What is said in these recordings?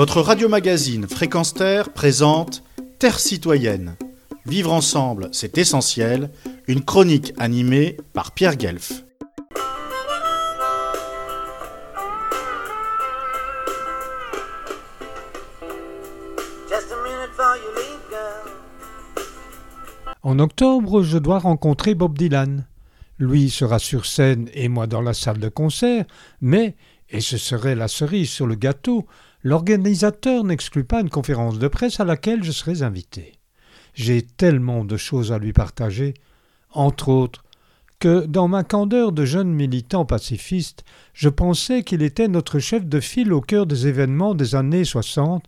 Votre radio-magazine Fréquence Terre présente Terre citoyenne. Vivre ensemble, c'est essentiel. Une chronique animée par Pierre Guelf. En octobre, je dois rencontrer Bob Dylan. Lui sera sur scène et moi dans la salle de concert, mais, et ce serait la cerise sur le gâteau, l'organisateur n'exclut pas une conférence de presse à laquelle je serai invité. J'ai tellement de choses à lui partager, entre autres, que dans ma candeur de jeune militant pacifiste, je pensais qu'il était notre chef de file au cœur des événements des années soixante.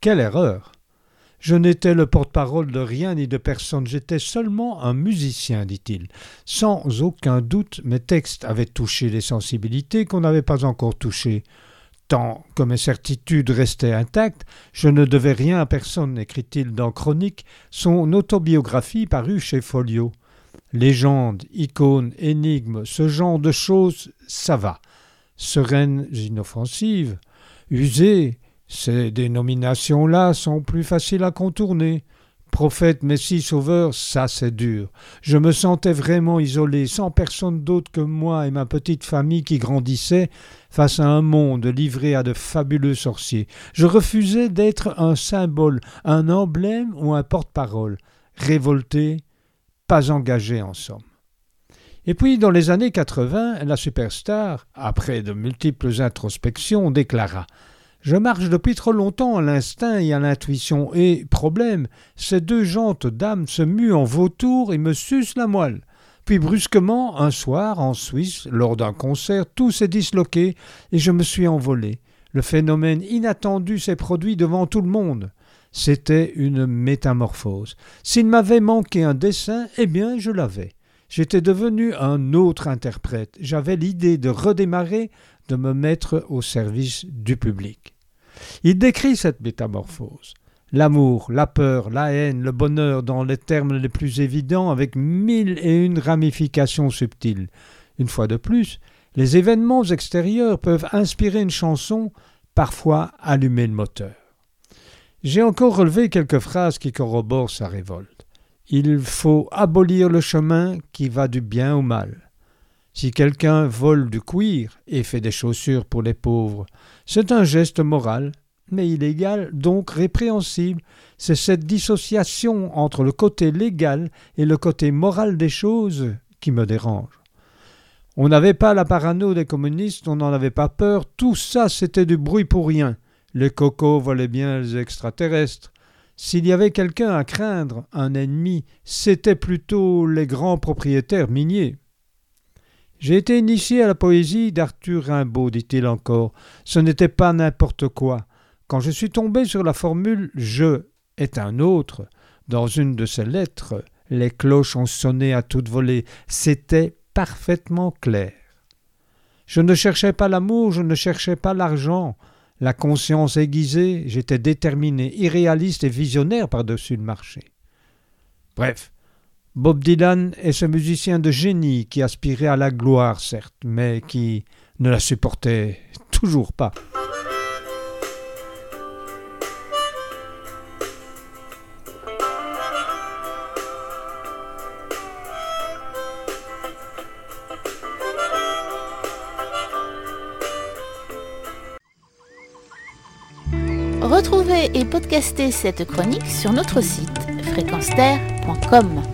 Quelle erreur. Je n'étais le porte-parole de rien ni de personne, j'étais seulement un musicien, dit-il. Sans aucun doute, mes textes avaient touché les sensibilités qu'on n'avait pas encore touchées. Tant que mes certitudes restaient intactes, je ne devais rien à personne, écrit-il dans Chronique, son autobiographie parue chez Folio. Légendes, icônes, énigmes, ce genre de choses, ça va. Sereines, inoffensives, usées, ces dénominations-là sont plus faciles à contourner. Prophète, Messie, Sauveur, ça c'est dur. Je me sentais vraiment isolé, sans personne d'autre que moi et ma petite famille qui grandissait face à un monde livré à de fabuleux sorciers. Je refusais d'être un symbole, un emblème ou un porte-parole. Révolté, pas engagé en somme. Et puis, dans les années 80, la superstar, après de multiples introspections, déclara je marche depuis trop longtemps à l'instinct et à l'intuition, et, problème, ces deux jantes dames se muent en vautour et me sucent la moelle. Puis brusquement, un soir, en Suisse, lors d'un concert, tout s'est disloqué et je me suis envolé. Le phénomène inattendu s'est produit devant tout le monde. C'était une métamorphose. S'il m'avait manqué un dessin, eh bien, je l'avais. J'étais devenu un autre interprète. J'avais l'idée de redémarrer, de me mettre au service du public. Il décrit cette métamorphose. L'amour, la peur, la haine, le bonheur dans les termes les plus évidents avec mille et une ramifications subtiles. Une fois de plus, les événements extérieurs peuvent inspirer une chanson, parfois allumer le moteur. J'ai encore relevé quelques phrases qui corroborent sa révolte. Il faut abolir le chemin qui va du bien au mal. Si quelqu'un vole du cuir et fait des chaussures pour les pauvres, c'est un geste moral, mais illégal, donc répréhensible. C'est cette dissociation entre le côté légal et le côté moral des choses qui me dérange. On n'avait pas la parano des communistes, on n'en avait pas peur, tout ça c'était du bruit pour rien. Les cocos volaient bien les extraterrestres. S'il y avait quelqu'un à craindre, un ennemi, c'était plutôt les grands propriétaires miniers. J'ai été initié à la poésie d'Arthur Rimbaud, dit-il encore. Ce n'était pas n'importe quoi. Quand je suis tombé sur la formule Je est un autre, dans une de ses lettres, les cloches ont sonné à toute volée. C'était parfaitement clair. Je ne cherchais pas l'amour, je ne cherchais pas l'argent. La conscience aiguisée, j'étais déterminé, irréaliste et visionnaire par-dessus le marché. Bref, Bob Dylan est ce musicien de génie qui aspirait à la gloire, certes, mais qui ne la supportait toujours pas. Retrouvez et podcastez cette chronique sur notre site fréquenceterre.com.